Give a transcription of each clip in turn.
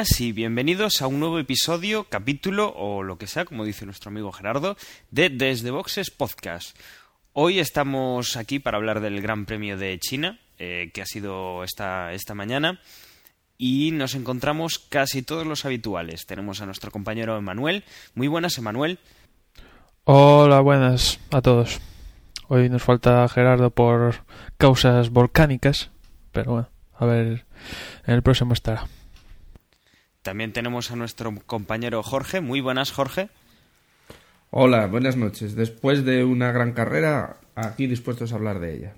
y bienvenidos a un nuevo episodio, capítulo o lo que sea, como dice nuestro amigo Gerardo, de Desde Boxes Podcast. Hoy estamos aquí para hablar del Gran Premio de China, eh, que ha sido esta, esta mañana, y nos encontramos casi todos los habituales. Tenemos a nuestro compañero Emanuel. Muy buenas, Emanuel. Hola, buenas a todos. Hoy nos falta Gerardo por causas volcánicas, pero bueno, a ver, en el próximo estará. También tenemos a nuestro compañero Jorge. Muy buenas, Jorge. Hola, buenas noches. Después de una gran carrera, aquí dispuestos a hablar de ella.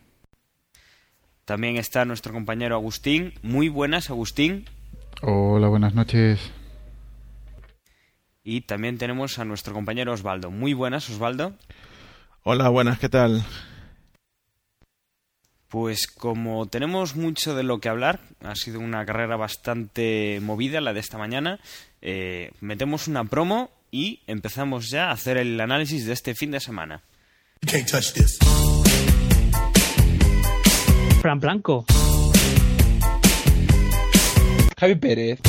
También está nuestro compañero Agustín. Muy buenas, Agustín. Hola, buenas noches. Y también tenemos a nuestro compañero Osvaldo. Muy buenas, Osvaldo. Hola, buenas, ¿qué tal? Pues como tenemos mucho de lo que hablar, ha sido una carrera bastante movida la de esta mañana, eh, metemos una promo y empezamos ya a hacer el análisis de este fin de semana. Fran Blanco. Javi Pérez.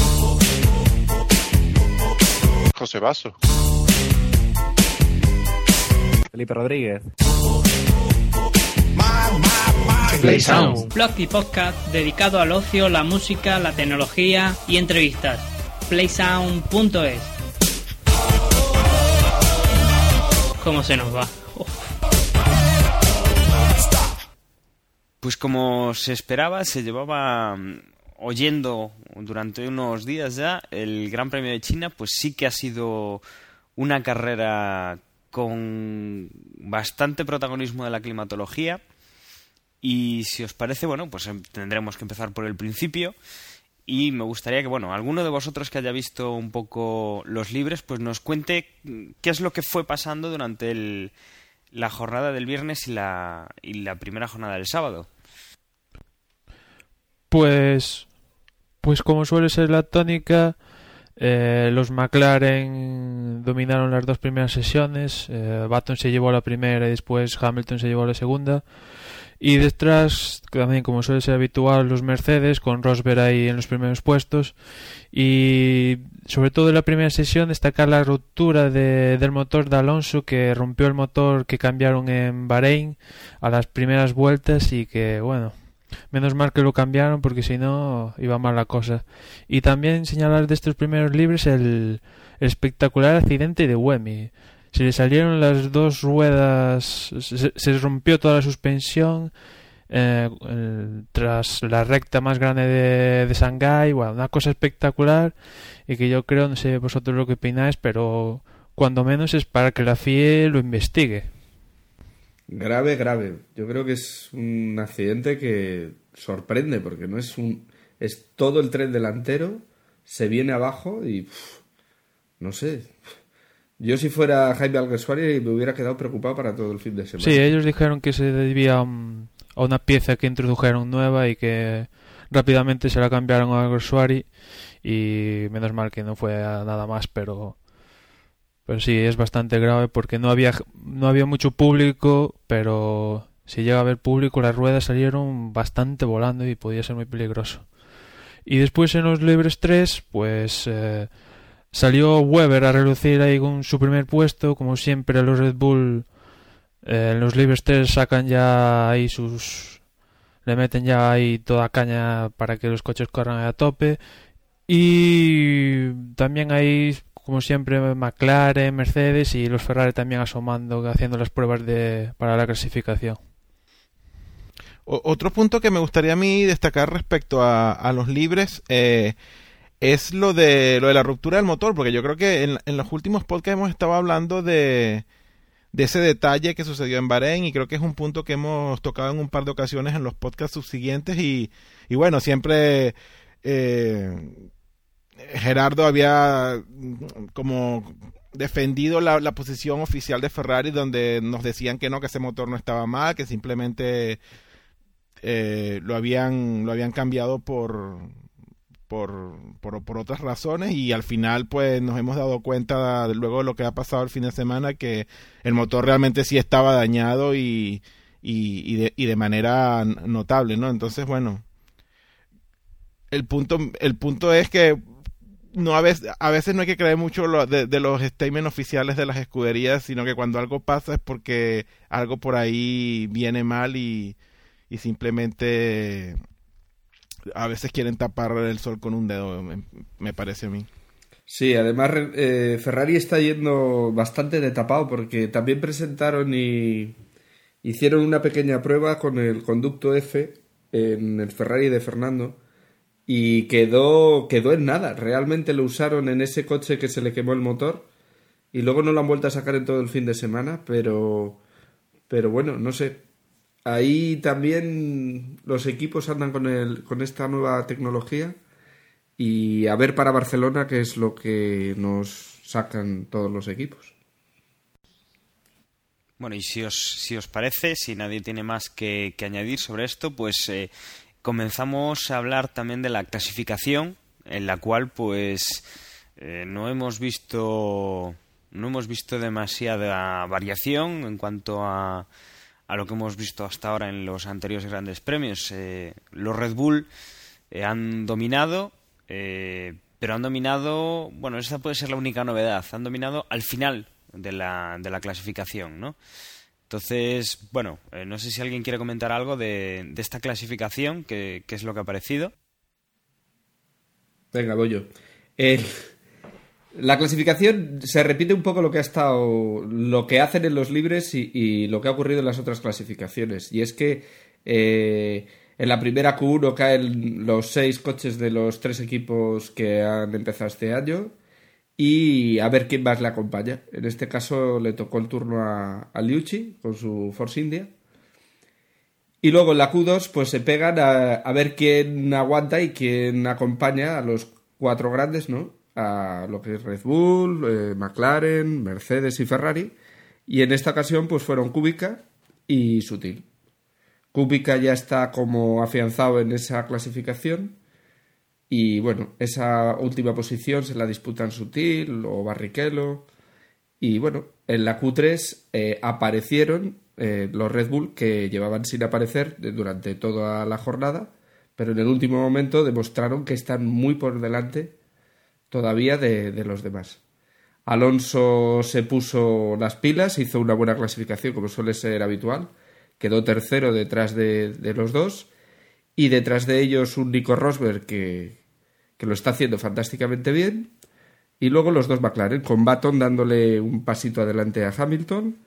José Vaso. Felipe Rodríguez. Play Sound. Blog y podcast dedicado al ocio, la música, la tecnología y entrevistas. Playsound.es. ¿Cómo se nos va? Oh. Pues como se esperaba, se llevaba mm, oyendo durante unos días ya el Gran Premio de China, pues sí que ha sido una carrera con bastante protagonismo de la climatología. Y si os parece, bueno, pues em, tendremos que empezar por el principio. Y me gustaría que, bueno, alguno de vosotros que haya visto un poco los libres, pues nos cuente qué es lo que fue pasando durante el, la jornada del viernes y la, y la primera jornada del sábado. Pues, pues como suele ser la tónica, eh, los McLaren dominaron las dos primeras sesiones. Eh, se llevó la primera y después Hamilton se llevó la segunda. Y detrás, también como suele ser habitual, los Mercedes, con Rosberg ahí en los primeros puestos. Y sobre todo en la primera sesión destacar la ruptura de, del motor de Alonso, que rompió el motor que cambiaron en Bahrein a las primeras vueltas y que, bueno, menos mal que lo cambiaron porque si no iba mal la cosa. Y también señalar de estos primeros libres el, espectacular accidente de Wemi se le salieron las dos ruedas, se, rompió toda la suspensión eh, tras la recta más grande de, de Shanghái, una cosa espectacular y que yo creo, no sé vosotros lo que opináis, pero cuando menos es para que la FIE lo investigue. Grave, grave. Yo creo que es un accidente que sorprende porque no es un es todo el tren delantero se viene abajo y no sé, yo si fuera Jaime Alguersuari me hubiera quedado preocupado para todo el fin de semana. Sí, ellos dijeron que se debía a una pieza que introdujeron nueva y que rápidamente se la cambiaron a Alguersuari y menos mal que no fue nada más, pero pero sí es bastante grave porque no había no había mucho público, pero si llega a haber público las ruedas salieron bastante volando y podía ser muy peligroso. Y después en los libres 3, pues eh, Salió Weber a relucir ahí con su primer puesto, como siempre los Red Bull eh, en los Libres 3 sacan ya ahí sus... le meten ya ahí toda caña para que los coches corran a tope y también hay como siempre McLaren, Mercedes y los Ferrari también asomando, haciendo las pruebas de, para la clasificación. Otro punto que me gustaría a mí destacar respecto a, a los libres eh, es lo de lo de la ruptura del motor, porque yo creo que en, en los últimos podcasts hemos estado hablando de, de ese detalle que sucedió en Bahrein y creo que es un punto que hemos tocado en un par de ocasiones en los podcasts subsiguientes y, y bueno, siempre eh, Gerardo había como defendido la, la, posición oficial de Ferrari donde nos decían que no, que ese motor no estaba mal, que simplemente eh, lo habían lo habían cambiado por por, por, otras razones y al final pues nos hemos dado cuenta luego de lo que ha pasado el fin de semana que el motor realmente sí estaba dañado y, y, y, de, y de manera notable, ¿no? Entonces, bueno, el punto, el punto es que no a veces, a veces no hay que creer mucho lo de, de, los statements oficiales de las escuderías, sino que cuando algo pasa es porque algo por ahí viene mal y, y simplemente a veces quieren tapar el sol con un dedo, me, me parece a mí. Sí, además eh, Ferrari está yendo bastante de tapado porque también presentaron y hicieron una pequeña prueba con el conducto F en el Ferrari de Fernando y quedó, quedó en nada. Realmente lo usaron en ese coche que se le quemó el motor y luego no lo han vuelto a sacar en todo el fin de semana, pero, pero bueno, no sé. Ahí también los equipos andan con, el, con esta nueva tecnología y a ver para Barcelona qué es lo que nos sacan todos los equipos. Bueno, y si os, si os parece, si nadie tiene más que, que añadir sobre esto, pues eh, comenzamos a hablar también de la clasificación, en la cual pues eh, no hemos visto no hemos visto demasiada variación en cuanto a a lo que hemos visto hasta ahora en los anteriores grandes premios. Eh, los Red Bull eh, han dominado, eh, pero han dominado, bueno, esa puede ser la única novedad, han dominado al final de la, de la clasificación, ¿no? Entonces, bueno, no sé si alguien quiere comentar algo de, de esta clasificación, qué es lo que ha parecido. Venga, voy yo. La clasificación se repite un poco lo que ha estado, lo que hacen en los libres y, lo que ha ocurrido en las otras clasificaciones. Y es que eh, en la primera Q1 caen los seis coches de los tres equipos que han empezado este año y a ver quién más le acompaña. En este caso le tocó el turno a, a Liucci con su Force India. Y luego en la Q2 pues se pegan a, a ver quién aguanta y quién acompaña a los cuatro grandes, ¿no? A lo que es Red Bull, eh, McLaren, Mercedes y Ferrari. Y en esta ocasión pues fueron Kubica y Sutil. Kubica ya está como afianzado en esa clasificación. Y bueno, esa última posición se la disputan Sutil o Barrichello. Y bueno, en la Q3 eh, aparecieron eh, los Red Bull que llevaban sin aparecer durante toda la jornada, pero en el último momento demostraron que están muy por delante todavía de, de, los demás. Alonso se puso las pilas, hizo una buena clasificación como suele ser habitual, quedó tercero detrás de, de los dos y detrás de ellos un Nico Rosberg que, que, lo está haciendo fantásticamente bien y luego los dos McLaren con Baton dándole un pasito adelante a Hamilton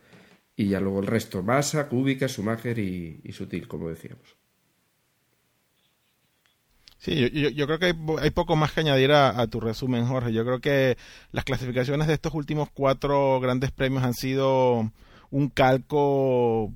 y ya luego el resto Massa, Kubica, Schumacher y, y Sutil como decíamos. Sí, yo, yo, creo que hay, poco más que añadir a, a, tu resumen, Jorge. Yo creo que las clasificaciones de estos últimos cuatro grandes premios han sido un calco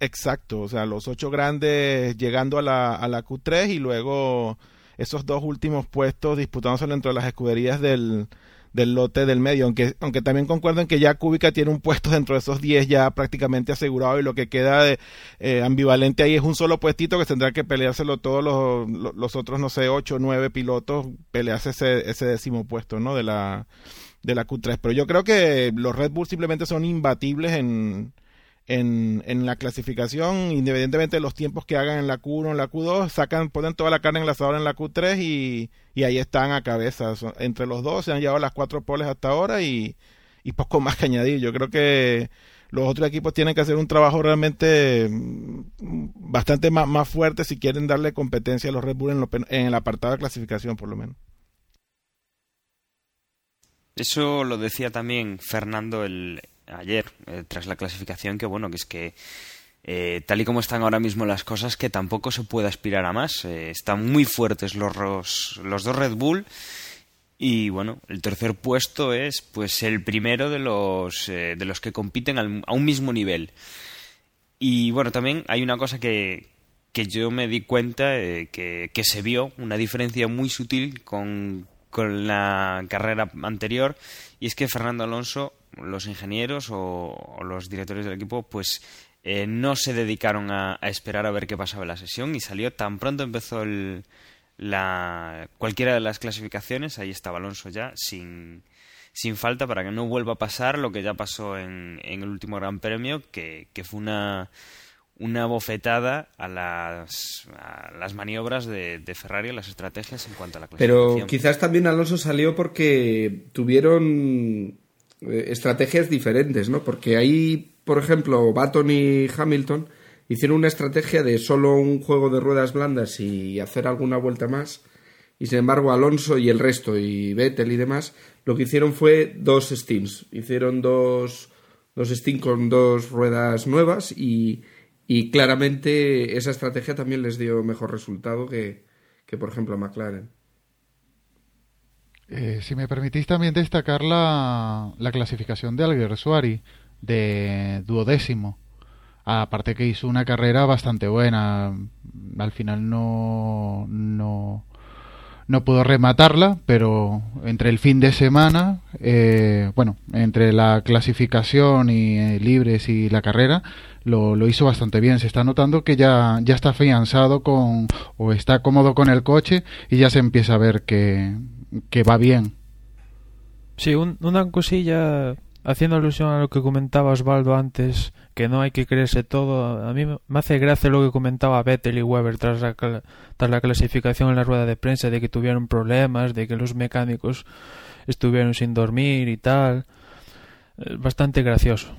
exacto. O sea, los ocho grandes llegando a la, a la Q3 y luego esos dos últimos puestos disputándose dentro de las escuderías del, del lote del medio, aunque, aunque también concuerdo en que ya Kubica tiene un puesto dentro de esos 10 ya prácticamente asegurado y lo que queda de, eh, ambivalente ahí es un solo puestito que tendrá que peleárselo todos los, los otros, no sé, 8 o 9 pilotos, pelearse ese, ese décimo puesto, ¿no? De la, de la Q3. Pero yo creo que los Red Bull simplemente son imbatibles en, en, en, la clasificación, independientemente de los tiempos que hagan en la Q1 en la Q2, sacan, ponen toda la carne en la asador en la Q3 y, y, ahí están a cabeza. Entre los dos se han llevado las cuatro poles hasta ahora y, y poco más que añadir. Yo creo que los otros equipos tienen que hacer un trabajo realmente mm, bastante más, más fuerte si quieren darle competencia a los Red Bull en, lo, en el apartado de clasificación, por lo menos. Eso lo decía también Fernando el, ayer, eh, tras la clasificación, que bueno, que es que eh, tal y como están ahora mismo las cosas, que tampoco se puede aspirar a más. Eh, están muy fuertes los, los, dos Red Bull. Y bueno, el tercer puesto es pues el primero de los, de los que compiten al, a un mismo nivel. Y bueno, también hay una cosa que, que yo me di cuenta que, que se vio, una diferencia muy sutil con con la carrera anterior y es que Fernando Alonso, los ingenieros o, los directores del equipo, pues eh, no se dedicaron a, esperar a ver qué pasaba en la sesión y salió tan pronto empezó el, la, cualquiera de las clasificaciones, ahí estaba Alonso ya sin, sin falta para que no vuelva a pasar lo que ya pasó en, en el último Gran Premio, que, que fue una una bofetada a las, a las maniobras de, de, Ferrari, a las estrategias en cuanto a la clasificación. Pero quizás también Alonso salió porque tuvieron eh, estrategias diferentes, ¿no? Porque ahí, por ejemplo, Baton y Hamilton hicieron una estrategia de solo un juego de ruedas blandas y hacer alguna vuelta más. Y sin embargo, Alonso y el resto, y Vettel y demás, lo que hicieron fue dos stints. Hicieron dos, dos stints con dos ruedas nuevas y, y claramente esa estrategia también les dio mejor resultado que, por ejemplo, a McLaren. Eh, si me permitís también destacar la, la clasificación de Alguersuari de duodécimo. Aparte que hizo una carrera bastante buena. Al final no, no, no pudo rematarla, pero entre el fin de semana, eh, bueno, entre la clasificación y eh, libres y la carrera, lo, lo, hizo bastante bien. Se está notando que ya, ya está afianzado con, o está cómodo con el coche y ya se empieza a ver que, que va bien. Sí, una cosilla haciendo alusión a lo que comentaba Osvaldo antes, que no hay que creerse todo, a mí me hace gracia lo que comentaba Vettel y Weber tras la, tras la clasificación en la rueda de prensa, de que tuvieron problemas, de que los mecánicos estuvieron sin dormir y tal. bastante gracioso.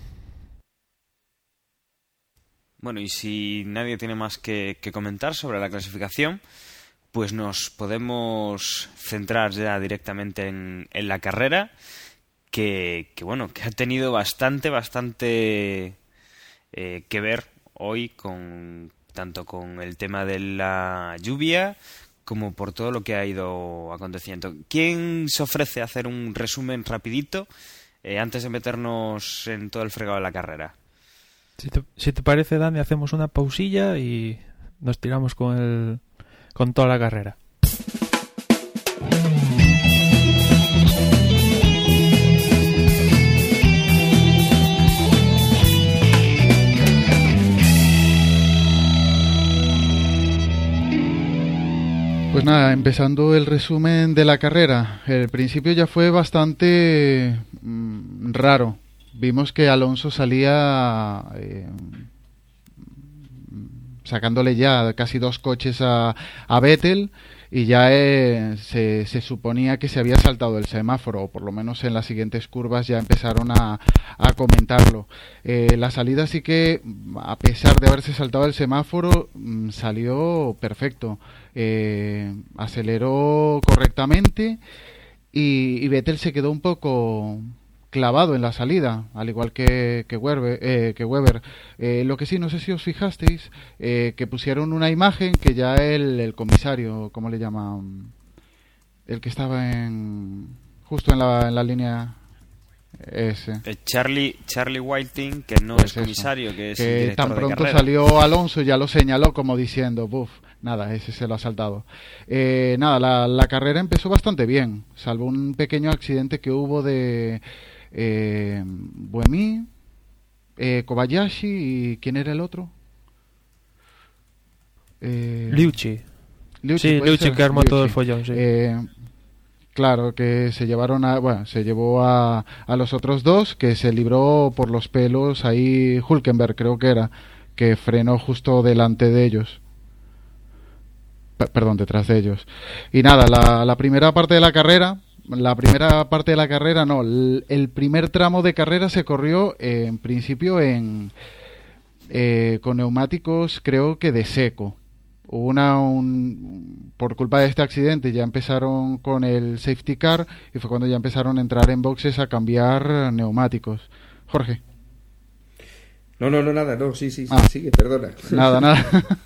Bueno, y si nadie tiene más que, comentar sobre la clasificación, pues nos podemos centrar ya directamente en, en la carrera que, bueno, que ha tenido bastante, bastante eh, que ver hoy con tanto con el tema de la lluvia como por todo lo que ha ido aconteciendo. ¿Quién se ofrece a hacer un resumen rapidito eh, antes de meternos en todo el fregado de la carrera? Si te, si te parece, Dani, hacemos una pausilla y nos tiramos con, el, con toda la carrera. Pues nada, empezando el resumen de la carrera. El principio ya fue bastante mm, raro. Vimos que Alonso salía eh, sacándole ya casi dos coches a, a Vettel y ya eh, se, se, suponía que se había saltado el semáforo, o por lo menos en las siguientes curvas ya empezaron a, a comentarlo. Eh, la salida sí que, a pesar de haberse saltado el semáforo, mm, salió perfecto. Eh, aceleró correctamente y, y Vettel se quedó un poco clavado en la salida, al igual que, que Weber. Eh, que Weber. Eh, lo que sí, no sé si os fijasteis, eh, que pusieron una imagen que ya el, el comisario, ¿cómo le llaman? El que estaba en justo en la, en la línea ese. Charlie, Charlie Whiting, que no pues es comisario, que es que tan pronto salió Alonso, ya lo señaló como diciendo, buf, nada, ese se lo ha saltado. nada, la, la carrera empezó bastante bien, salvo un pequeño accidente que hubo de eh, Buemi, eh, Kobayashi y ¿quién era el otro? Eh, Liuchi. Sí, Liuchi que armó todo el follón, eh, claro, que se llevaron a, bueno, se llevó a, a los otros dos, que se libró por los pelos ahí Hulkenberg, creo que era, que frenó justo delante de ellos. perdón, detrás de ellos. Y nada, la, la primera parte de la carrera, la primera parte de la carrera no, el, primer tramo de carrera se corrió eh, en principio en eh, con neumáticos creo que de seco. Una un, por culpa de este accidente ya empezaron con el safety car y fue cuando ya empezaron a entrar en boxes a cambiar neumáticos. Jorge. No, no, no, nada, no, sí, sí, ah. sí, perdona. Nada, nada.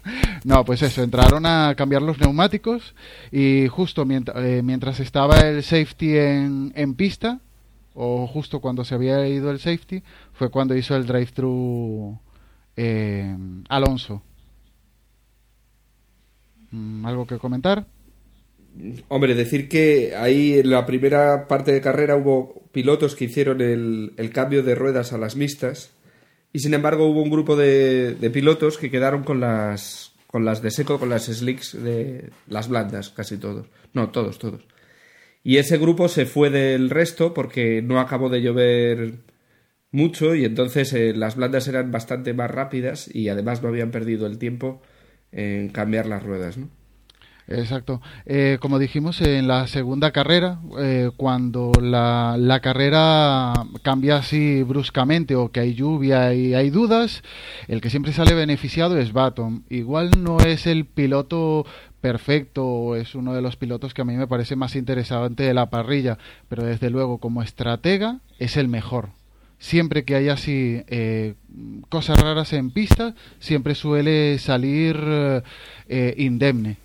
No, pues eso, entraron a cambiar los neumáticos y justo eh, mientras, estaba el safety en, en, pista, o justo cuando se había ido el safety, fue cuando hizo el drive-thru eh, Alonso. Mm, ¿Algo que comentar? Hombre, decir que ahí en la primera parte de carrera hubo pilotos que hicieron el, el cambio de ruedas a las mixtas y sin embargo hubo un grupo de, pilotos que quedaron con las, con las de seco, con las slicks de las blandas, casi todos. No, todos, todos. Y ese grupo se fue del resto porque no acabó de llover mucho y entonces eh, las blandas eran bastante más rápidas y además no habían perdido el tiempo en cambiar las ruedas, ¿no? Exacto. Eh, como dijimos en la segunda carrera, eh, cuando la, la, carrera cambia así bruscamente o que hay lluvia y hay dudas, el que siempre sale beneficiado es Baton. Igual no es el piloto perfecto, es uno de los pilotos que a mí me parece más interesante de la parrilla, pero desde luego como estratega es el mejor. Siempre que hay así eh, cosas raras en pista, siempre suele salir eh, indemne.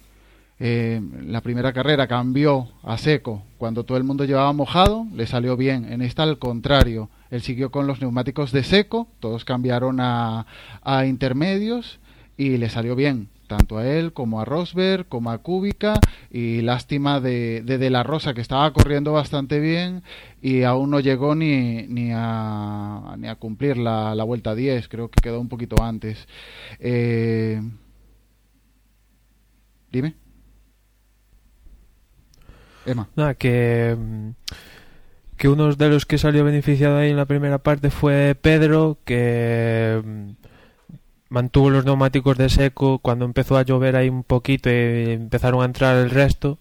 Eh, la primera carrera cambió a seco cuando todo el mundo llevaba mojado, le salió bien. En esta al contrario, él siguió con los neumáticos de seco, todos cambiaron a, a intermedios y le salió bien tanto a él como a Rosberg, como a Kubica y lástima de, de, la Rosa que estaba corriendo bastante bien y aún no llegó ni, ni, a, ni a cumplir la, la vuelta 10, creo que quedó un poquito antes. Eh... Dime. Nada, que uno de los que salió beneficiado ahí en la primera parte fue Pedro, que mantuvo los neumáticos de seco cuando empezó a llover ahí un poquito y empezaron a entrar el resto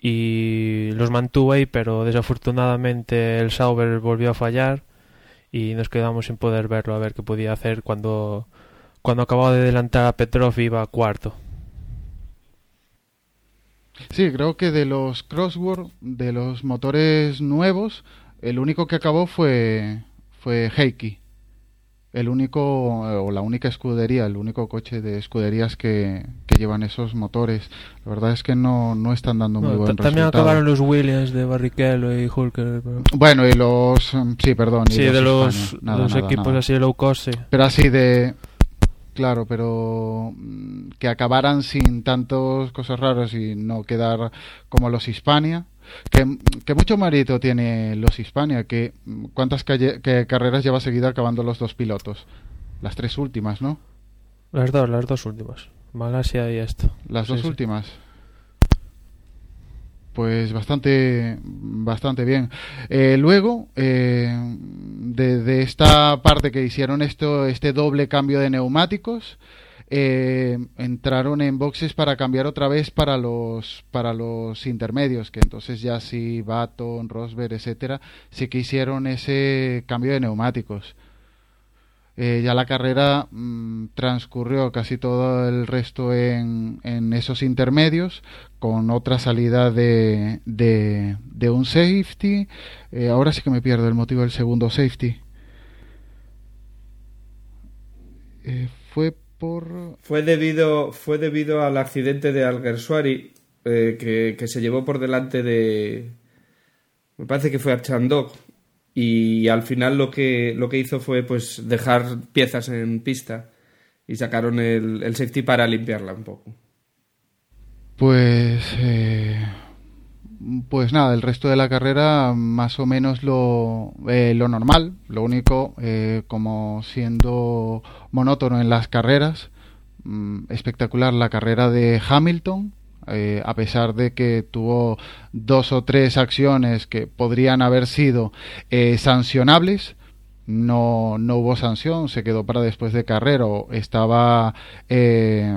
y los mantuvo ahí pero desafortunadamente el Sauber volvió a fallar y nos quedamos sin poder verlo a ver qué podía hacer cuando cuando acababa de adelantar a Petrov iba cuarto Sí, creo que de los Crossworld, de los motores nuevos, el único que acabó fue fue Heikki el único o la única escudería, el único coche de escuderías que, que llevan esos motores. La verdad es que no, no están dando muy no, buen También resultado. acabaron los Williams de Barrichello y Hulker. Pero... Bueno, y los... Sí, perdón. Sí, los de los, nada, los nada, equipos nada. así low cost. Sí. Pero así de... Claro, pero mm, que acabaran sin tantas cosas raras y no quedar como los Hispania. Que, que mucho mérito tiene los Hispania, que mm, cuántas calle, que carreras lleva seguida acabando los dos pilotos. Las tres últimas, ¿no? Las dos, las dos últimas. Malasia y esto. Las Sí, dos sí. últimas. Pues bastante, bastante bien. Eh, luego, eh, de, esta parte que hicieron esto, este doble cambio de neumáticos, eh, entraron en boxes para cambiar otra vez para los para los intermedios, que entonces ya sí Baton, Rosberg, etcétera, sí que hicieron ese cambio de neumáticos. Eh, ya la carrera mm, transcurrió casi todo el resto en, en esos intermedios, con otra salida de, de, un safety. Eh, ahora sí que me pierdo el motivo del segundo safety. Eh, fue por... Fue debido, fue debido al accidente de Alguersuari eh, que, que se llevó por delante de... Me parece que fue Archandog y al final lo que, lo que hizo fue pues dejar piezas en pista y sacaron el, el safety para limpiarla un poco. Pues... eh, pues nada, el resto de la carrera más o menos lo, eh, lo normal, lo único, eh, como siendo monótono en las carreras, mm, espectacular la carrera de Hamilton, eh, a pesar de que tuvo dos o tres acciones que podrían haber sido eh, sancionables, no, no hubo sanción, se quedó para después de carrera, o estaba, eh,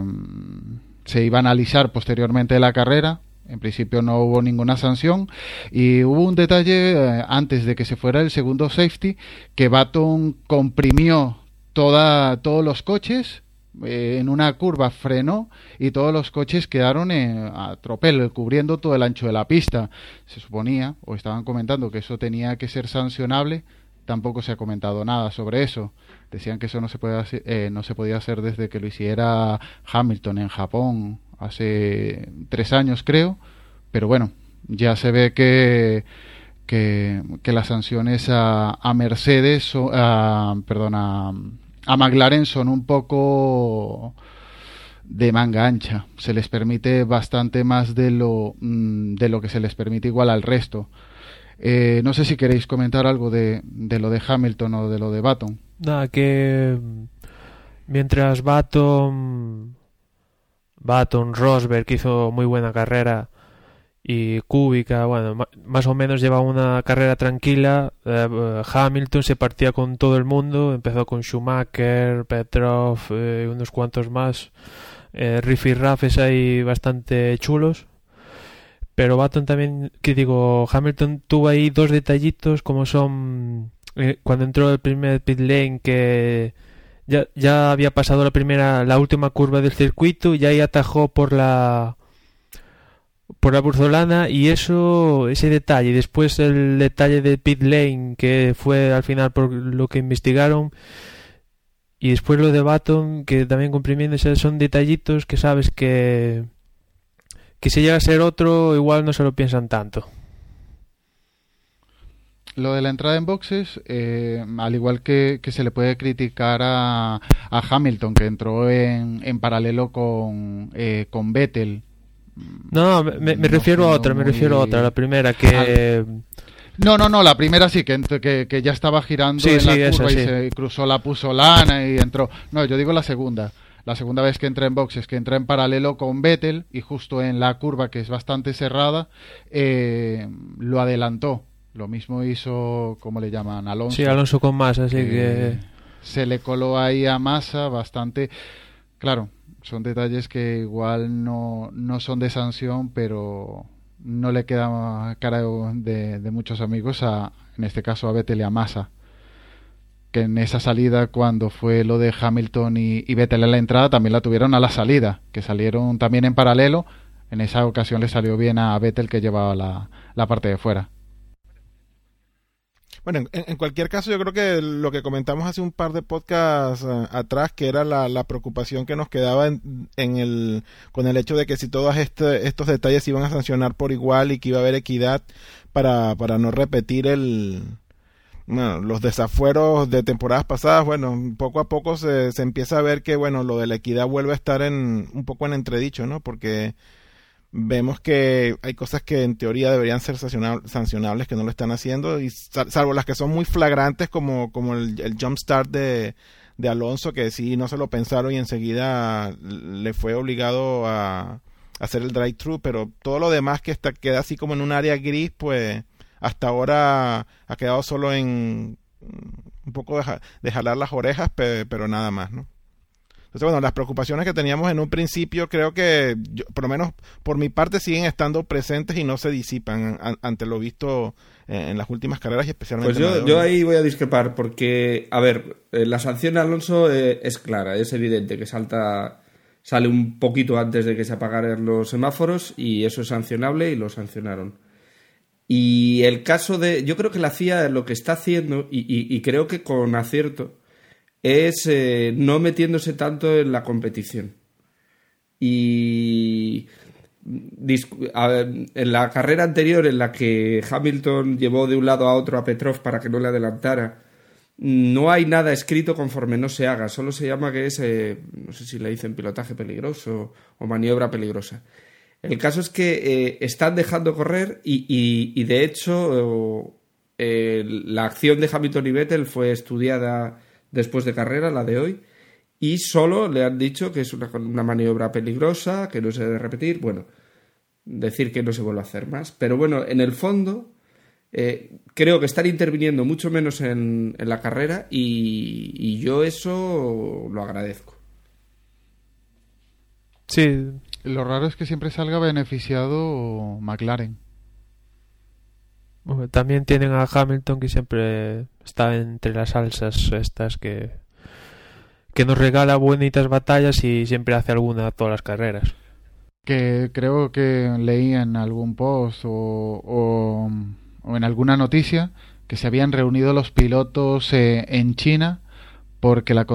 se iba a analizar posteriormente la carrera, en principio no hubo ninguna sanción. Y hubo un detalle eh, antes de que se fuera el segundo safety que Baton comprimió toda, todos los coches eh, en una curva frenó y todos los coches quedaron eh, a tropel cubriendo todo el ancho de la pista. Se suponía o estaban comentando que eso tenía que ser sancionable tampoco se ha comentado nada sobre eso decían que eso no se puede hacer, eh, no se podía hacer desde que lo hiciera Hamilton en Japón hace tres años creo, pero bueno, ya se ve que, que, las sanciones a, a Mercedes, so- a, perdón, a, a McLaren son un poco de manga ancha. Se les permite bastante más de lo, mm, de lo que se les permite igual al resto. Eh, no sé si queréis comentar algo de, de lo de Hamilton o de lo de Baton. Nada, que mientras Baton, Baton, Rosberg hizo muy buena carrera y Kubica, bueno, más o menos llevaba una carrera tranquila. eh, Hamilton se partía con todo el mundo, empezó con Schumacher, Petrov, eh, unos cuantos más. Eh, rifirrafes ahí bastante chulos. Pero Baton también, que digo, Hamilton tuvo ahí dos detallitos como son eh, cuando entró el primer pit lane que ya, ya había pasado la primera, la última curva del circuito y ahí atajó por la por la burzolana y eso, ese detalle, después el detalle del pit lane que fue al final por lo que investigaron. Y después lo de Baton que también comprimiéndose son detallitos que sabes que que si llega a ser otro igual no se lo piensan tanto. Lo de la entrada en boxes, eh, al igual que, que se le puede criticar a, a Hamilton, que entró en, en paralelo con, eh, con Vettel. No, me, me No refiero a otra, me refiero a otra, la primera que No, no, no, la primera sí, que, que, que ya estaba girando Sí, en sí, la esa curva y sí. se cruzó la pusolana y entró. No, yo digo la segunda. La segunda vez que entra en boxes, que entra en paralelo con Vettel y justo en la curva que es bastante cerrada, eh, lo adelantó. Lo mismo hizo, ¿cómo le llaman? Alonso. sí, Alonso con más, así que se le coló ahí a Massa bastante. Claro, son detalles que igual no, no son de sanción, pero no le queda cara de, de muchos amigos, a, en este caso a Vettel y a Massa. Que en esa salida, cuando fue lo de Hamilton y, y Vettel en la entrada, también la tuvieron a la salida, que salieron también en paralelo. En esa ocasión le salió bien a Vettel que llevaba la, la parte de fuera. Bueno, en, cualquier caso, yo creo que lo que comentamos hace un par de podcasts eh, atrás, que era la, la preocupación que nos quedaba en, en el, con el hecho de que si todos este- estos detalles se iban a sancionar por igual y que iba a haber equidad para, para no repetir el, bueno, los desafueros de temporadas pasadas, bueno, poco a poco se, se empieza a ver que, bueno, lo de la equidad vuelve a estar en, un poco en entredicho, ¿no? Porque vemos que hay cosas que en teoría deberían ser sancionab- sancionables que no lo están haciendo, y sal- salvo las que son muy flagrantes como, como el, el jump start de, de Alonso, que sí no se lo pensaron y enseguida le fue obligado a hacer el drive-thru, pero todo lo demás que está, queda así como en un área gris, pues hasta ahora ha quedado solo en un poco de, de jalar las orejas, pe- pero nada más, ¿no? Entonces, bueno, las preocupaciones que teníamos en un principio, creo que, yo- por lo menos por mi parte, siguen estando presentes y no se disipan an- ante lo visto eh, en las últimas carreras y especialmente Pues en la yo, yo ahí voy a discrepar porque, a ver, eh, la sanción de Alonso eh, es clara, es evidente que salta sale un poquito antes de que se apagaran los semáforos y eso es sancionable y lo sancionaron. Y el caso de, yo creo que la CIA lo que está haciendo y, creo que con acierto es eh, no metiéndose tanto en la competición. Y en la carrera anterior en la que Hamilton llevó de un lado a otro a Petrov para que no le adelantara, no hay nada escrito conforme no se haga, solo se llama que es, eh, no sé si le dicen pilotaje peligroso o maniobra peligrosa. El caso es que eh, están dejando correr y, y- y, de hecho eh, la acción de Hamilton y Vettel fue estudiada después de carrera, la de hoy, y solo le han dicho que es una, una maniobra peligrosa, que no se debe repetir, bueno, decir que no se vuelve a hacer más. Pero bueno, en el fondo eh, creo que están interviniendo mucho menos en, en la carrera y, y yo eso lo agradezco. Sí, Lo raro es que siempre salga beneficiado McLaren. Bueno, También tienen a Hamilton que siempre está entre las salsas estas que que nos regala bonitas batallas y siempre hace alguna todas las carreras. que creo que leí en algún post o, o- o en alguna noticia que se habían reunido los pilotos eh, en China porque la,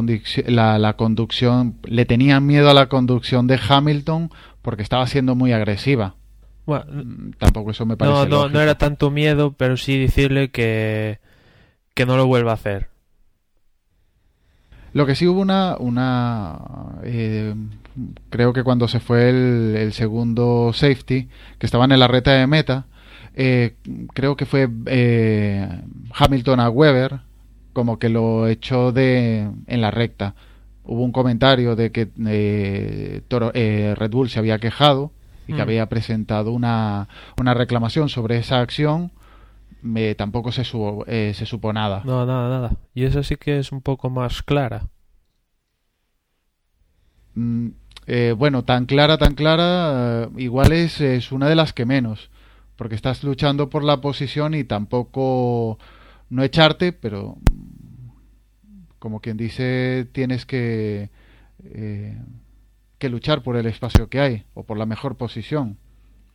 la, la conducción le tenían miedo a la conducción de Hamilton porque estaba siendo muy agresiva. Bueno, Mm, Tampoco eso me parece no, no, lógico. no era tanto miedo, pero sí decirle que que no lo vuelva a hacer. Lo que sí hubo una, una eh, creo que cuando se fue el, el, segundo safety, que estaban en la reta de meta, eh, creo que fue eh, Hamilton a Weber, como que lo echó de en la recta. Hubo un comentario de que eh, Toro, eh, Red Bull se había quejado y que Mm. había presentado una, una reclamación sobre esa acción. Me, tampoco se, su- eh, se supo nada. No, nada, nada. Y esa sí que es un poco más clara. Mm, bueno, tan clara, tan clara, igual es, es una de las que menos, porque estás luchando por la posición y tampoco no echarte, pero como quien dice, tienes que, eh, que luchar por el espacio que hay o por la mejor posición.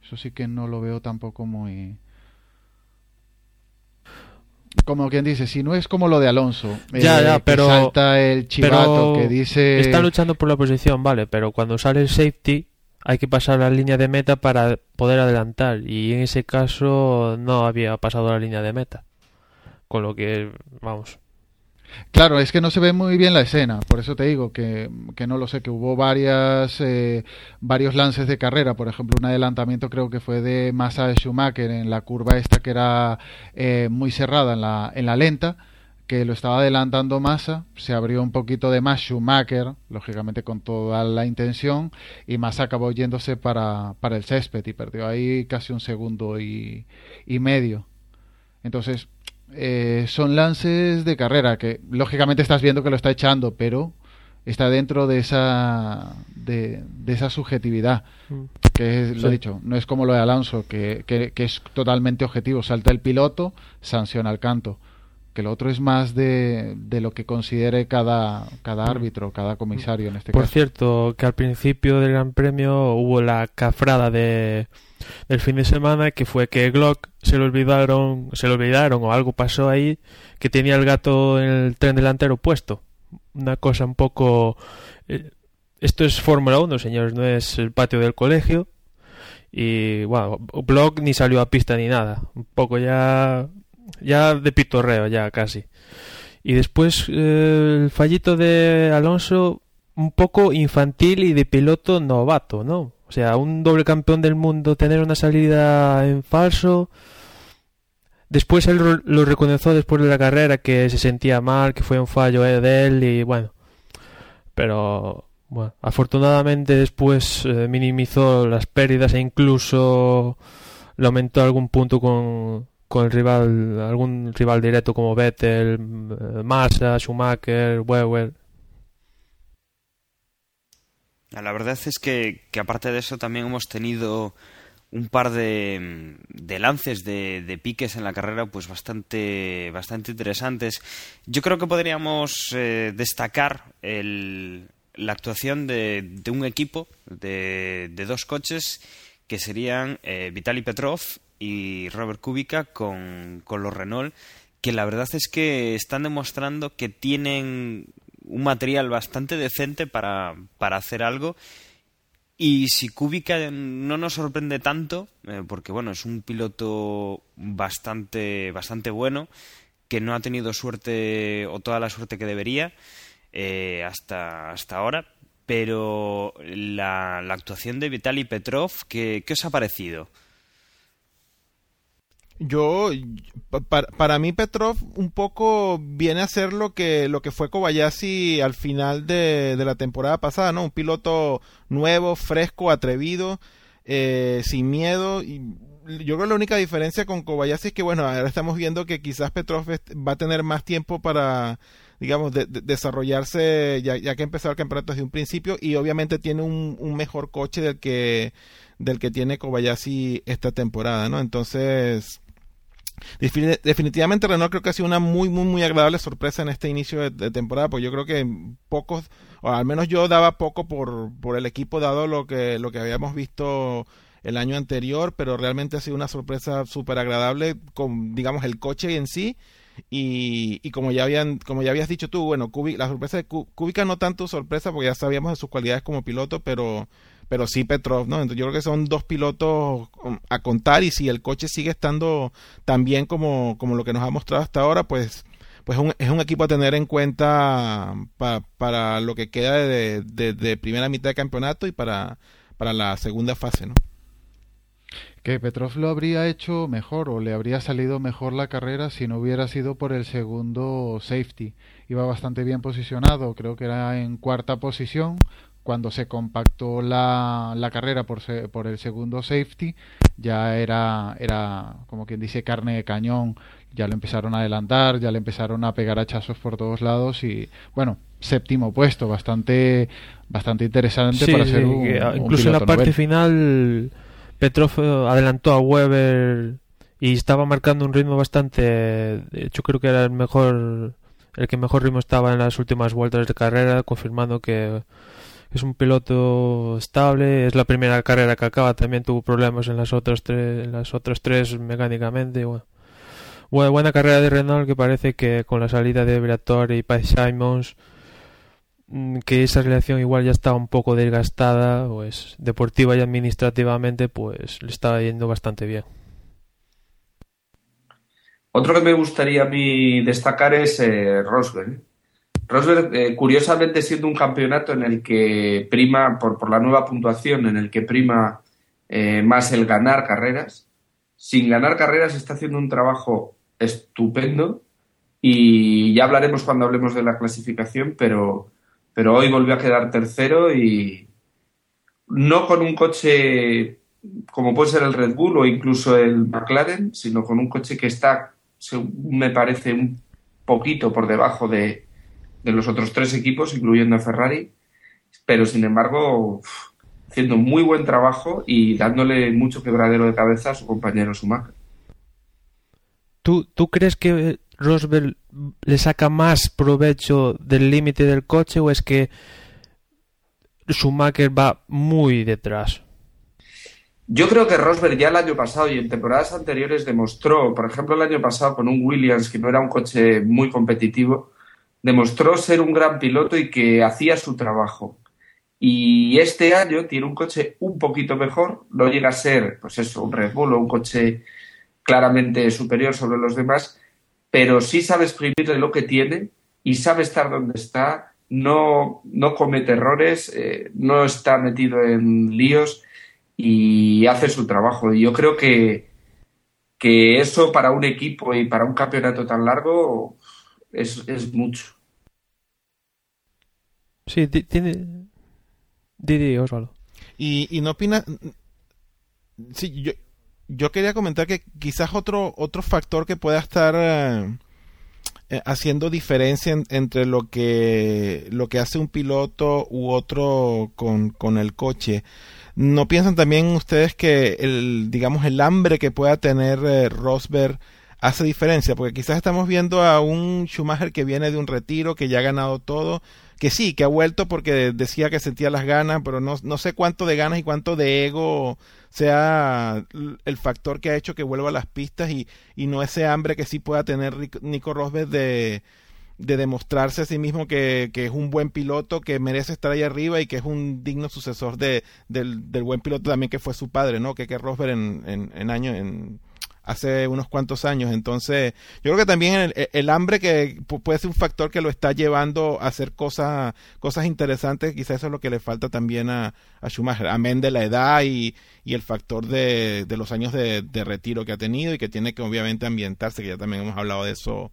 Eso sí que no lo veo tampoco muy... Como quien dice, si no es como lo de Alonso, Ya, eh, ya, que pero- salta el chivato pero que dice... Están luchando por la posición, vale, pero cuando sale el safety hay que pasar la línea de meta para poder adelantar. Y en ese caso no había pasado la línea de meta. Con lo que, vamos. Claro, es que no se ve muy bien la escena, por eso te digo que, que no lo sé, que hubo varias, eh, varios lances de carrera, por ejemplo, un adelantamiento creo que fue de Massa de Schumacher en la curva esta que era eh, muy cerrada en la, en la lenta, que lo estaba adelantando Massa, se abrió un poquito de más Schumacher, lógicamente con toda la intención, y Massa acabó yéndose para, para el césped y perdió ahí casi un segundo y, y medio. Entonces, eh, son lances de carrera que lógicamente estás viendo que lo está echando, pero está dentro de esa de, de esa subjetividad Mm. que es, lo he dicho, no es como lo de Alonso que, que, que es totalmente objetivo, salta el piloto, sanciona el canto, que lo otro es más de, de lo que considere cada, cada árbitro, cada comisario en este Por caso. cierto, que al principio del Gran Premio hubo la cafrada de, del fin de semana que fue que Glock se le olvidaron, se le olvidaron o algo pasó ahí que tenía el gato en el tren delantero puesto. Una cosa un poco eh, esto es Fórmula 1, señores, no es el patio del colegio. Y bueno, Block ni salió a pista ni nada. Un poco ya ya de pitorreo ya casi. Y después eh, el fallito de Alonso un poco infantil y de piloto novato, ¿no? O sea, un doble campeón del mundo tener una salida en falso. Después él lo reconoció después de la carrera que se sentía mal, que fue un fallo eh, de él y bueno. Pero bueno, afortunadamente después eh, minimizó las pérdidas e incluso le aumentó algún punto con, con el rival, algún rival directo como Vettel, eh, Massa, Schumacher, Weber. La verdad es que, aparte de eso también hemos tenido un par de, lances de, piques en la carrera pues bastante bastante interesantes. Yo creo que podríamos eh, destacar el, la actuación de, de un equipo de, de dos coches que serían eh, Vitaly Petrov y Robert Kubica con, con los Renault que la verdad es que están demostrando que tienen un material bastante decente para, para hacer algo. Y si Kubica no nos sorprende tanto, eh, porque bueno, es un piloto bastante, bastante bueno, que no ha tenido suerte o toda la suerte que debería eh, hasta, hasta ahora, pero la, la actuación de Vitaly Petrov, ¿qué, qué os ha parecido? Yo, pa- para, para mí Petrov un poco viene a ser lo que, lo que fue Kobayashi al final de, de la temporada pasada, ¿no? Un piloto nuevo, fresco, atrevido, eh, sin miedo. Y yo creo que la única diferencia con Kobayashi es que, bueno, ahora estamos viendo que quizás Petrov va a tener más tiempo para, digamos, de- de- desarrollarse, ya, ya que empezó el campeonato desde un principio, y obviamente tiene un, un mejor coche del que, del que tiene Kobayashi esta temporada, ¿no? Entonces, Definitivamente Renault creo que ha sido una muy, muy, muy agradable sorpresa en este inicio de, temporada, pues yo creo que pocos, o al menos yo daba poco por, por el equipo dado lo que, lo que habíamos visto el año anterior, pero realmente ha sido una sorpresa súper agradable con, digamos, el coche en sí. Y, y como ya habían, como ya habías dicho tú, bueno, Kubi- la sorpresa de Ku- Kubica no tanto sorpresa porque ya sabíamos de sus cualidades como piloto, pero, pero sí Petrov, ¿no? Entonces yo creo que son dos pilotos um, a contar y si el coche sigue estando tan bien como, como lo que nos ha mostrado hasta ahora, pues pues un, es un equipo a tener en cuenta para lo que queda de, de, primera mitad de campeonato y para, para la segunda fase, ¿no? Que Petrov lo habría hecho mejor o le habría salido mejor la carrera si no hubiera sido por el segundo safety. Iba bastante bien posicionado, creo que era en cuarta posición, cuando se compactó la, la carrera por, por el segundo safety, ya era, era, como quien dice, carne de cañón. Ya lo empezaron a adelantar, ya le empezaron a pegar hachazos por todos lados y, bueno, séptimo puesto, bastante, bastante interesante para ser un, Incluso en la parte final, Petrov eh, adelantó a Weber y estaba marcando un ritmo bastante. De hecho, creo que era el mejor, el que mejor ritmo estaba en las últimas vueltas de carrera, confirmando que es un piloto estable, es la primera carrera que acaba, también tuvo problemas en las otras tres, las otras tres mecánicamente. Bueno. Buena, carrera de Renault que parece que con la salida de Briatore y Pat Simons mm, que esa relación igual ya estaba un poco desgastada, pues deportiva y administrativamente, pues le estaba yendo bastante bien. Otro que me gustaría a mí destacar es eh, Rosberg. Rosberg, eh, curiosamente, siendo un campeonato en el que prima, por, la nueva puntuación, en el que prima eh, más el ganar carreras, sin ganar carreras está haciendo un trabajo estupendo y ya hablaremos cuando hablemos de la clasificación, pero, pero hoy volvió a quedar tercero y no con un coche como puede ser el Red Bull o incluso el McLaren, sino con un coche que está, me parece, un poquito por debajo de, de los otros tres equipos, incluyendo a Ferrari, pero sin embargo haciendo muy buen trabajo y dándole mucho quebradero de cabeza a su compañero Schumacher. ¿Tú, ¿Tú crees que Rosberg le saca más provecho del límite del coche o es que Schumacher va muy detrás? Yo creo que Rosberg ya el año pasado y en temporadas anteriores demostró, por ejemplo el año pasado con un Williams que no era un coche muy competitivo, demostró ser un gran piloto y que hacía su trabajo. Y este año tiene un coche un poquito mejor, no llega a ser, pues eso, un Red Bull o un coche claramente superior sobre los demás, pero sí sabe exprimir lo que tiene y sabe estar donde está, no, no comete errores, eh, no está metido en líos y hace su trabajo. Y yo creo que, que eso para un equipo y para un campeonato tan largo es, es mucho. Sí, tiene. Didi Osvaldo. Y, y no opina. Sí, yo, yo quería comentar que quizás otro, otro factor que pueda estar eh, eh, haciendo diferencia entre lo que, lo que hace un piloto u otro con, con el coche. ¿No piensan también ustedes que el, digamos, el hambre que pueda tener eh, Rosberg hace diferencia? Porque quizás estamos viendo a un Schumacher que viene de un retiro, que ya ha ganado todo, que sí, que ha vuelto porque decía que sentía las ganas, pero no, no sé cuánto de ganas y cuánto de ego sea el factor que ha hecho que vuelva a las pistas y, y no ese hambre que sí pueda tener Nico Rosberg de, de demostrarse a sí mismo que, que, es un buen piloto, que merece estar ahí arriba y que es un digno sucesor de, del, del buen piloto también que fue su padre, ¿no? Que, que Rosberg en, en, en años, en hace unos cuantos años. Entonces, yo creo que también el, hambre que puede ser un factor que lo está llevando a hacer cosas, cosas interesantes, quizás eso es lo que le falta también a, a Schumacher, amén de la edad y, y el factor de, de los años de, de, retiro que ha tenido y que tiene que obviamente ambientarse, que ya también hemos hablado de eso.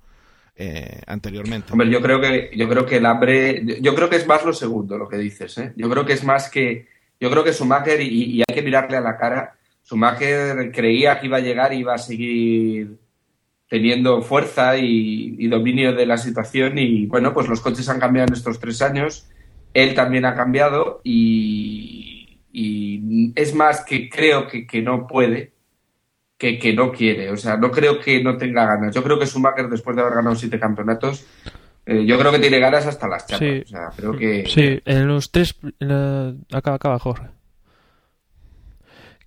Eh, anteriormente. Hombre, yo creo que yo creo que el hambre, yo creo que es más lo segundo lo que dices, ¿eh? Yo creo que es más que yo creo que Schumacher y, y hay que mirarle a la cara Schumacher creía que iba a llegar y iba a seguir teniendo fuerza y, dominio de la situación. Y bueno, pues los coches han cambiado en estos tres años, él también ha cambiado y, es más que creo que, no puede que, que, no quiere, o sea, no creo que no tenga ganas. Yo creo que Schumacher después de haber ganado siete campeonatos eh, yo creo que tiene ganas hasta las chapas. Sí, o sea, creo que... sí en los tres... Acaba, acaba, Jorge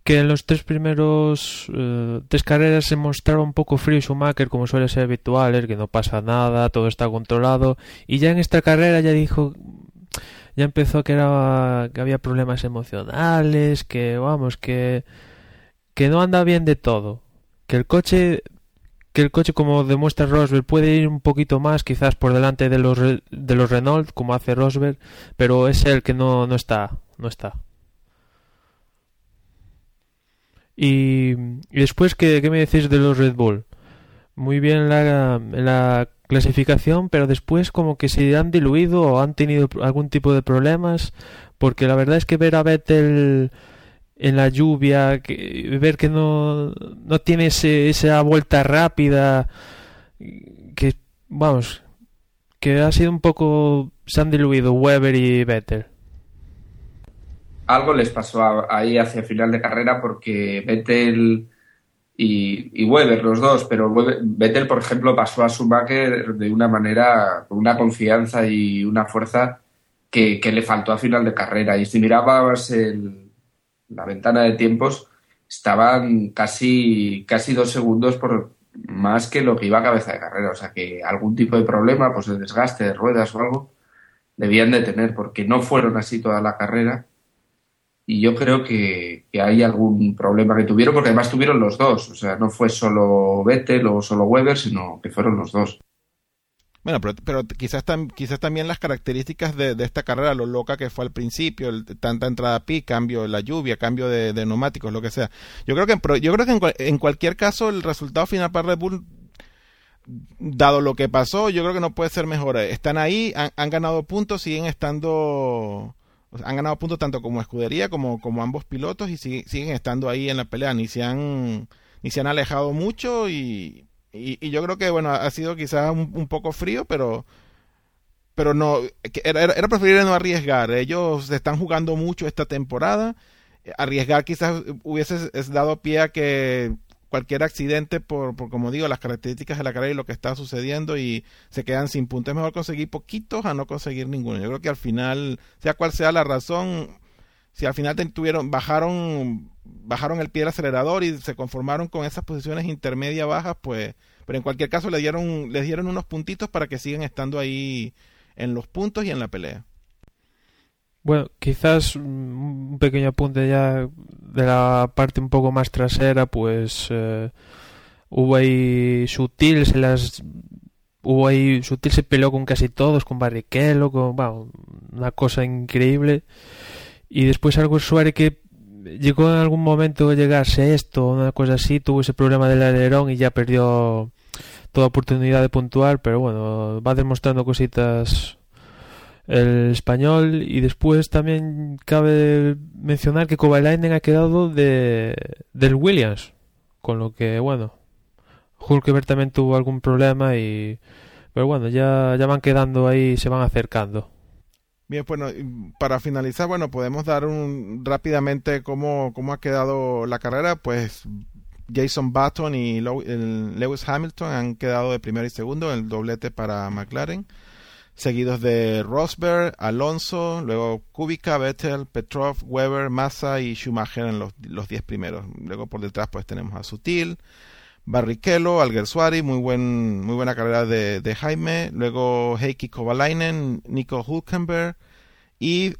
que en los tres primeros eh, tres carreras se mostraba un poco frío Schumacher como suele ser habitual, que no pasa nada, todo está controlado y ya en esta carrera ya dijo ya empezó que era que había problemas emocionales, que vamos, que que no anda bien de todo, que el coche que el coche, como demuestra Rosberg, puede ir un poquito más, quizás por delante de los, de los Renault, como hace Rosberg, pero es el que no, no está, no está. Y, y después, ¿qué, ¿qué, me decís de los Red Bull? Muy bien la, la clasificación, pero después como que se han diluido o han tenido algún tipo de problemas, porque la verdad es que ver a Vettel en la lluvia, que, ver que no, no tiene ese, esa vuelta rápida, que vamos, que ha sido un poco, se han diluido Weber y Vettel. Algo les pasó ahí hacia final de carrera porque Vettel y, y Weber, los dos, pero Vettel, por ejemplo, pasó a Schumacher de una manera, con una confianza y una fuerza que, que le faltó a final de carrera. Y si mirabas el, la ventana de tiempos, estaban casi, casi dos segundos por más que lo que iba a cabeza de carrera. O sea que algún tipo de problema, pues de desgaste de ruedas o algo, debían de tener, porque no fueron así toda la carrera y yo creo que, que, hay algún problema que tuvieron, porque además tuvieron los dos, o sea, no fue solo Vettel o solo Weber, sino que fueron los dos. Bueno, pero, pero quizás, quizás también las características de, esta carrera, lo loca que fue al principio, tanta entrada a pi, cambio la lluvia, cambio de, de, neumáticos, lo que sea. Yo creo que, en, yo creo que en, en cualquier caso el resultado final para Red Bull dado lo que pasó, yo creo que no puede ser mejor. Están ahí, han, han ganado puntos, siguen estando han ganado puntos tanto como escudería como, como ambos pilotos y sigue, siguen estando ahí en la pelea, ni se han, ni se han alejado mucho y, y, yo creo que bueno, ha sido quizás un, poco frío, pero pero no, era, era, preferible no arriesgar. Ellos están jugando mucho esta temporada. Arriesgar quizás hubiese dado pie a que cualquier accidente por, por, como digo, las características de la carrera y lo que está sucediendo y se quedan sin puntos. Es mejor conseguir poquitos a no conseguir ninguno. Yo creo que al final, sea cual sea la razón, si al final tuvieron, bajaron, bajaron el pie del acelerador y se conformaron con esas posiciones intermedia bajas, pues, pero en cualquier caso le dieron, les dieron unos puntitos para que sigan estando ahí en los puntos y en la pelea. Bueno, quizás un pequeño apunte ya de la parte un poco más trasera, pues eh, hubo ahí Sutil, se las hubo ahí Sutil se peleó con casi todos, con Barrichello, con bueno, una cosa increíble. Y después algo Suárez que llegó en algún momento a llegarse esto, una cosa así, tuvo ese problema del alerón y ya perdió toda oportunidad de puntuar, pero bueno, va demostrando cositas el español y después también cabe mencionar que Kovalainen ha quedado de del Williams con lo que bueno Hulkeberg también tuvo algún problema y pero bueno ya ya van quedando ahí se van acercando. Bien bueno para finalizar bueno podemos dar un rápidamente cómo, cómo ha quedado la carrera. Pues Jason Button y Lewis Hamilton han quedado de primero y segundo el doblete para McLaren seguidos de Rosberg, Alonso, luego Kubica, Vettel, Petrov, Weber, Massa y Schumacher en los, los diez primeros. Luego por detrás pues tenemos a Sutil, Barrichello, Alguersuari, muy buen muy buena carrera de, de Jaime, luego Heikki Kovalainen, Nico Hulkenberg y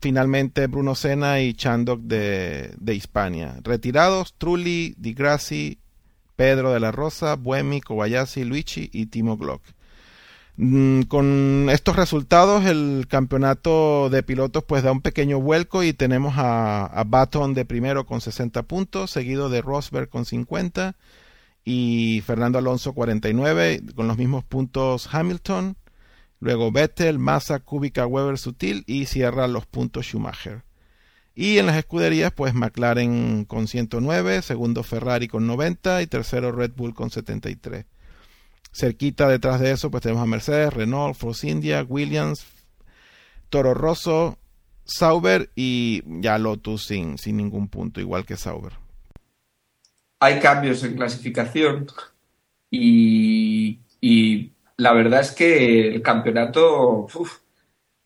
finalmente Bruno Senna y Chandok de, de Hispania. Retirados Trulli, Di Grassi, Pedro de la Rosa, Buemi, Kobayashi, Luigi y Timo Glock. Mm, con estos resultados el campeonato de pilotos pues da un pequeño vuelco y tenemos a, a Baton de primero con 60 puntos, seguido de Rosberg con 50 y Fernando Alonso 49 con los mismos puntos Hamilton, luego Vettel, Massa, Kubica, Weber, Sutil y cierra los puntos Schumacher. Y en las escuderías pues McLaren con 109, segundo Ferrari con 90 y tercero Red Bull con 73. Cerquita detrás de eso, pues tenemos a Mercedes, Renault, Force India, Williams, Toro Rosso, Sauber y ya Lotus sin, sin ningún punto, igual que Sauber. Hay cambios en clasificación y, y la verdad es que el campeonato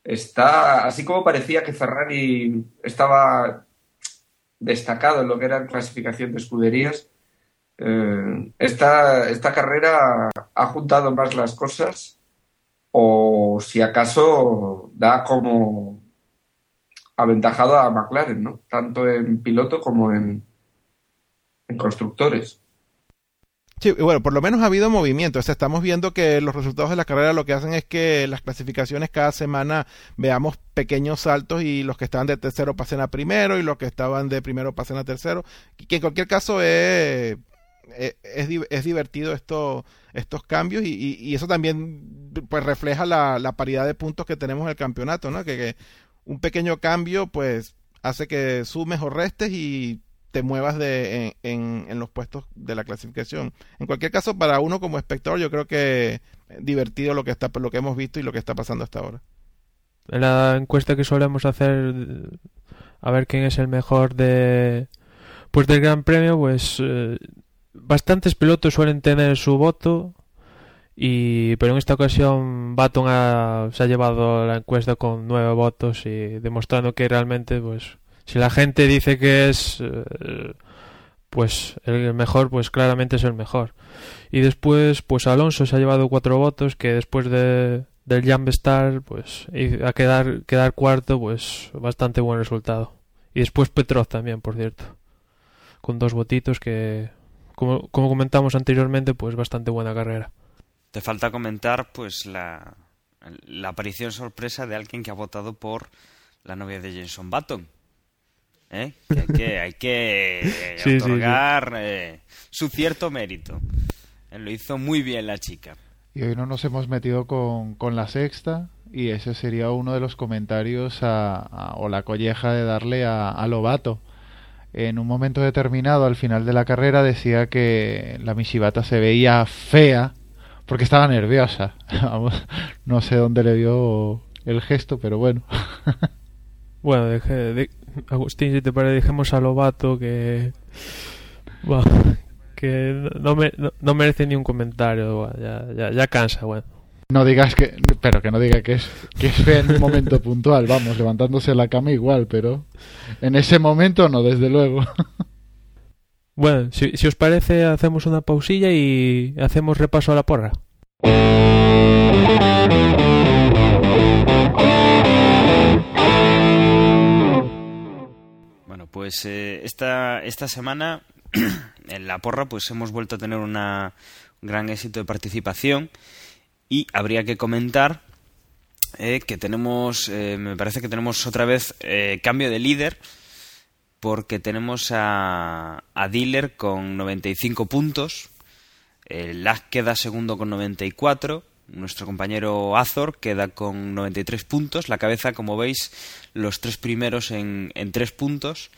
está, así como parecía que Ferrari estaba destacado en lo que era clasificación de escuderías, eh, esta, esta carrera ha juntado más las cosas o si acaso da como aventajado a McLaren, ¿no? Tanto en piloto como en, en constructores. Sí, bueno, por lo menos ha habido movimiento. O estamos viendo que los resultados de la carrera lo que hacen es que las clasificaciones cada semana veamos pequeños saltos y los que estaban de tercero pasen a primero y los que estaban de primero pasen a tercero. Que en cualquier caso es, es, es divertido esto, estos cambios y, y, eso también pues refleja la, la, paridad de puntos que tenemos en el campeonato, ¿no? Que, que un pequeño cambio pues hace que sumes o restes y te muevas de, en, en, los puestos de la clasificación. En cualquier caso, para uno como espectador, yo creo que divertido lo que está lo que hemos visto y lo que está pasando hasta ahora. La encuesta que solemos hacer a ver quién es el mejor de pues del Gran Premio, pues eh, bastantes pilotos suelen tener su voto y pero en esta ocasión Baton ha, se ha llevado la encuesta con nueve votos y demostrando que realmente pues si la gente dice que es eh, pues el mejor, pues claramente es el mejor. Y después, pues Alonso se ha llevado cuatro votos, que después de, del Jump Star, pues a quedar, quedar cuarto, pues bastante buen resultado. Y después Petrov también, por cierto, con dos votitos que, como, como comentamos anteriormente, pues bastante buena carrera. Te falta comentar, pues, la, la aparición sorpresa de alguien que ha votado por la novia de Jenson Button ¿eh? que hay que, hay que sí, otorgar sí, sí. Eh, su cierto mérito. Eh, lo hizo muy bien la chica. Y hoy no nos hemos metido con, con la sexta y ese sería uno de los comentarios a, a, o la colleja de darle a, a Lobato. En un momento determinado, al final de la carrera, decía que la Mishibata se veía fea porque estaba nerviosa. no sé dónde le dio el gesto, pero bueno. bueno, deje, de, Agustín, si te parece, dejemos a Lobato que. Que no, me, no, no, merece ni un comentario. Bueno, ya, ya, ya, cansa, bueno. No digas que. Pero que no diga que es, que es en un momento puntual, vamos, levantándose de la cama igual, pero. En ese momento no, desde luego. Bueno, si, si os parece, hacemos una pausilla y hacemos repaso a la porra. pues eh, esta, esta semana en la porra pues hemos vuelto a tener una, un gran éxito de participación y habría que comentar eh, que tenemos, eh, me parece que tenemos otra vez eh, cambio de líder porque tenemos a, a Dealer con 95 puntos, Lag queda segundo con 94, nuestro compañero Azor queda con 93 puntos. La cabeza, como veis, los tres primeros en, en tres puntos.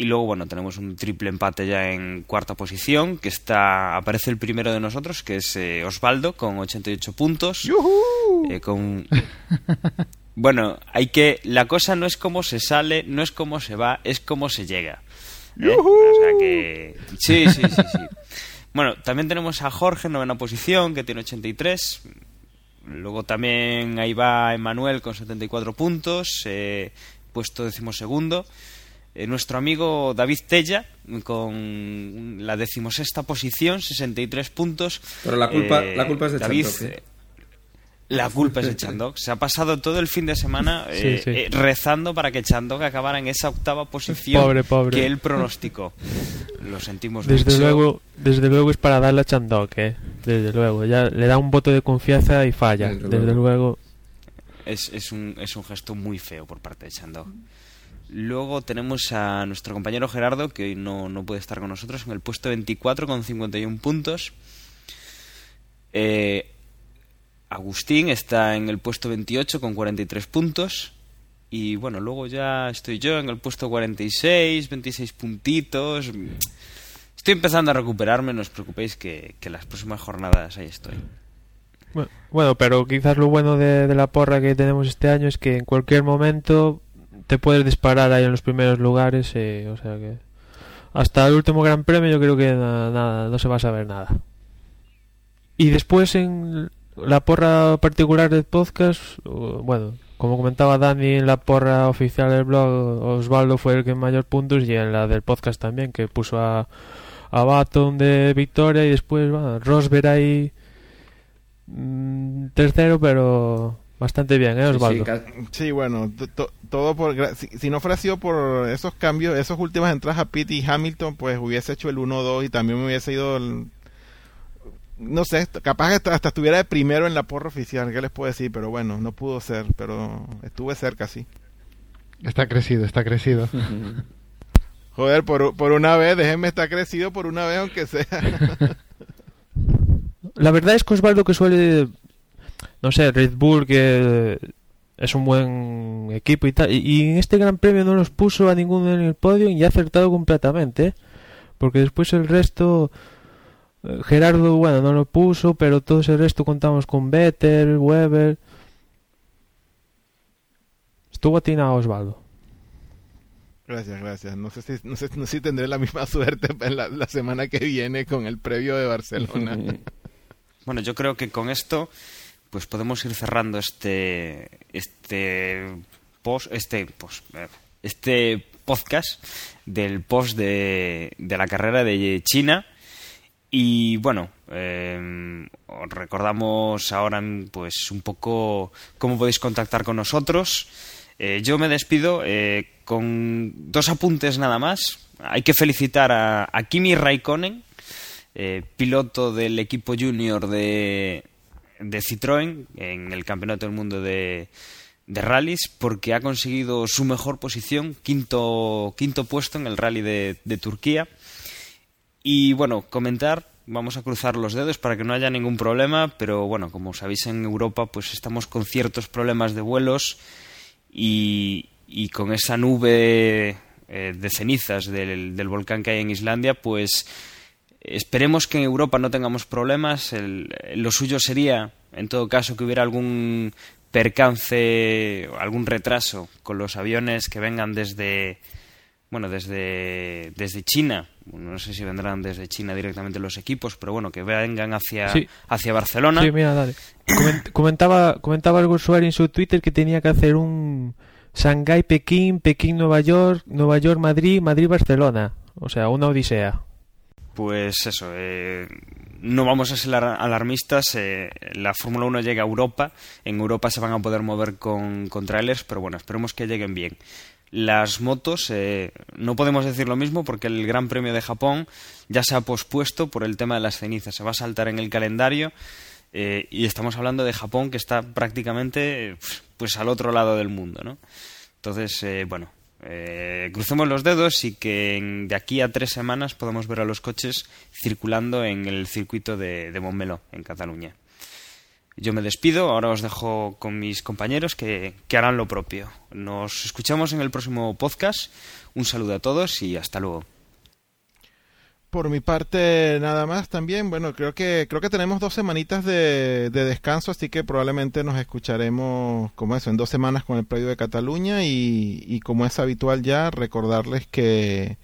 Y luego, bueno, tenemos un triple empate ya en cuarta posición, que está aparece el primero de nosotros, que es eh, Osvaldo, con 88 puntos. Eh, con... bueno, hay que... La cosa no es cómo se sale, no es cómo se va, es cómo se llega. ¿eh? O sea que... Sí, sí, sí, sí. Bueno, también tenemos a Jorge en novena posición, que tiene 83. Luego también ahí va Emanuel con 74 puntos, eh, puesto decimosegundo. Eh, nuestro amigo David Tella con la decimosexta posición, 63 puntos. Pero la culpa, eh, la culpa es de David, Chandok, ¿eh? La culpa es de Chandok. Se ha pasado todo el fin de semana eh, Sí, sí. eh, rezando para que Chandok acabara en esa octava posición Pobre, pobre. que él pronosticó. Lo sentimos Desde mucho. luego, desde luego es para darle a Chandok, ¿eh? Desde luego. Ya le da un voto de confianza y falla. Desde Desde, luego. luego. Es, es, un, es un gesto muy feo por parte de Chandok. Luego tenemos a nuestro compañero Gerardo, que hoy no, no puede estar con nosotros, en el puesto 24 con 51 puntos. Eh, Agustín está en el puesto 28 con 43 puntos. Y bueno, luego ya estoy yo en el puesto 46, 26 puntitos. Estoy empezando a recuperarme, no os preocupéis que, que las próximas jornadas ahí estoy. Bueno, pero quizás lo bueno de la porra que tenemos este año es que en cualquier momento te puedes disparar ahí en los primeros lugares. eh, o sea que hasta el último Gran Premio yo creo que na- nada, no se va a saber nada. Y después en la porra particular del podcast, bueno, como comentaba Dani en la porra oficial del blog, Osvaldo fue el que mayor puntos y en la del podcast también, que puso a, a Baton de victoria y después bueno, Rosberg ahí mm, tercero, pero bastante bien, ¿eh, Osvaldo? Sí, bueno, to- to- todo por... gra- Si, si no fuera sido por esos cambios, esas últimas entradas a Pitt y Hamilton, pues hubiese hecho el 1-2 y también me hubiese ido el- no sé, capaz que hasta, estuviera de primero en la porra oficial, ¿qué les puedo decir? Pero bueno, no pudo ser, pero estuve cerca, sí. Está crecido, está crecido. Joder, por, por una vez, déjenme estar crecido por una vez, aunque sea. La verdad es que Osvaldo que suele, no sé, Red Bull que es un buen equipo y tal, y, en este Gran Premio no los puso a ninguno en el podio y ha acertado completamente, ¿eh? porque después el resto, eh, Gerardo, bueno, no lo puso, pero todo el resto contamos con Vettel, Weber. Estuvo atinado Osvaldo. Gracias, gracias. No sé si, no sé, no sé si tendré la misma suerte la, la semana que viene con el previo de Barcelona. bueno, yo creo que con esto pues podemos ir cerrando este este post este post, eh, este podcast del post de, de la carrera de China y bueno eh, os recordamos ahora pues un poco cómo podéis contactar con nosotros eh, yo me despido con dos apuntes nada más. Hay que felicitar a, Kimi Raikkonen, piloto del equipo junior de, de Citroën en el Campeonato del Mundo de, de rallies porque ha conseguido su mejor posición, quinto, quinto puesto en el rally de, Turquía. Y bueno, comentar, vamos a cruzar los dedos para que no haya ningún problema, pero bueno, como sabéis en Europa pues estamos con ciertos problemas de vuelos y, con esa nube eh, de cenizas del, volcán que hay en Islandia, pues esperemos que en Europa no tengamos problemas. lo suyo sería, en todo caso, que hubiera algún percance, algún retraso con los aviones que vengan desde, bueno, desde, desde China. No sé si vendrán desde China directamente los equipos, pero bueno, que vengan hacia, hacia Barcelona. Sí, mira, dale. comentaba, comentaba algo usuario en su Twitter que tenía que hacer un Shanghái, Pekín, Pekín, Nueva York, Nueva York, Madrid, Madrid, Barcelona. O sea, una odisea. Pues eso, eh, no vamos a ser alarmistas. Eh, la Fórmula 1 llega a Europa. En Europa se van a poder mover con, con trailers, pero bueno, esperemos que lleguen bien. Las motos, eh, no podemos decir lo mismo porque el Gran Premio de Japón ya se ha pospuesto por el tema de las cenizas. Se va a saltar en el calendario eh, y estamos hablando de Japón que está prácticamente pues al otro lado del mundo, ¿no? Entonces, eh, crucemos los dedos y que de aquí a tres semanas podamos ver a los coches circulando en el circuito de, de Montmeló, en Cataluña. Yo me despido, ahora os dejo con mis compañeros que, que harán lo propio. Nos escuchamos en el próximo podcast. Un saludo a todos y hasta luego. Por mi parte, nada más también. Bueno, creo que creo que tenemos dos semanitas de, de, descanso, así que probablemente nos escucharemos como eso en dos semanas con el predio de Cataluña y, y como es habitual ya recordarles que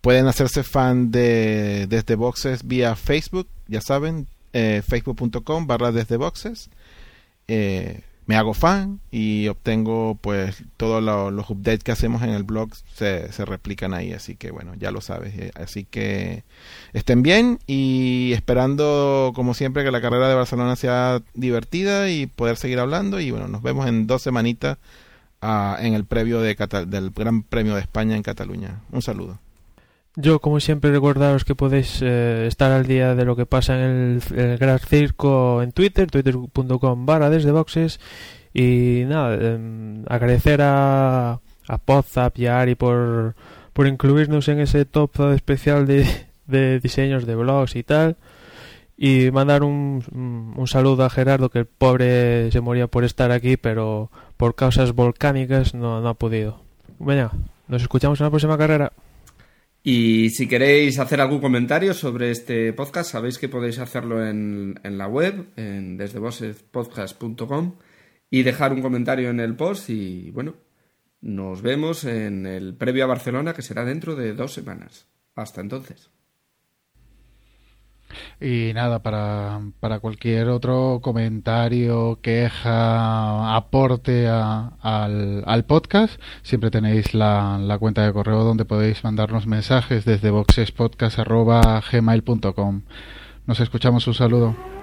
pueden hacerse fan de desde boxes vía Facebook, ya saben, eh, facebook.com barra desde boxes. Eh, me hago fan y obtengo pues todos los updates que hacemos en el blog se, se, replican ahí, así que bueno, ya lo sabes. Eh, así que estén bien y esperando como siempre que la carrera de Barcelona sea divertida y poder seguir hablando y bueno, nos vemos en dos semanitas uh, en el previo de del Gran Premio de España en Cataluña. Un saludo. Yo, como siempre, recordaros que podéis eh, estar al día de lo que pasa en el, Gran Circo en Twitter, twitter.com barra desde boxes. Y nada, em, agradecer a, a Podzap y a Ari por, por incluirnos en ese top especial de, de diseños de blogs y tal. Y mandar un, un saludo a Gerardo, que el pobre se moría por estar aquí, pero por causas volcánicas no, no ha podido. Venga, nos escuchamos en la próxima carrera. Y si queréis hacer algún comentario sobre este podcast, sabéis que podéis hacerlo en, en la web, en desdebosespodcast.com y dejar un comentario en el post y bueno, nos vemos en el previo a Barcelona que será dentro de dos semanas. Hasta entonces. Y nada, para, para cualquier otro comentario, queja, aporte al, al, podcast, siempre tenéis la, la, cuenta de correo donde podéis mandarnos mensajes desde boxespodcast.gmail.com. Nos escuchamos, un saludo.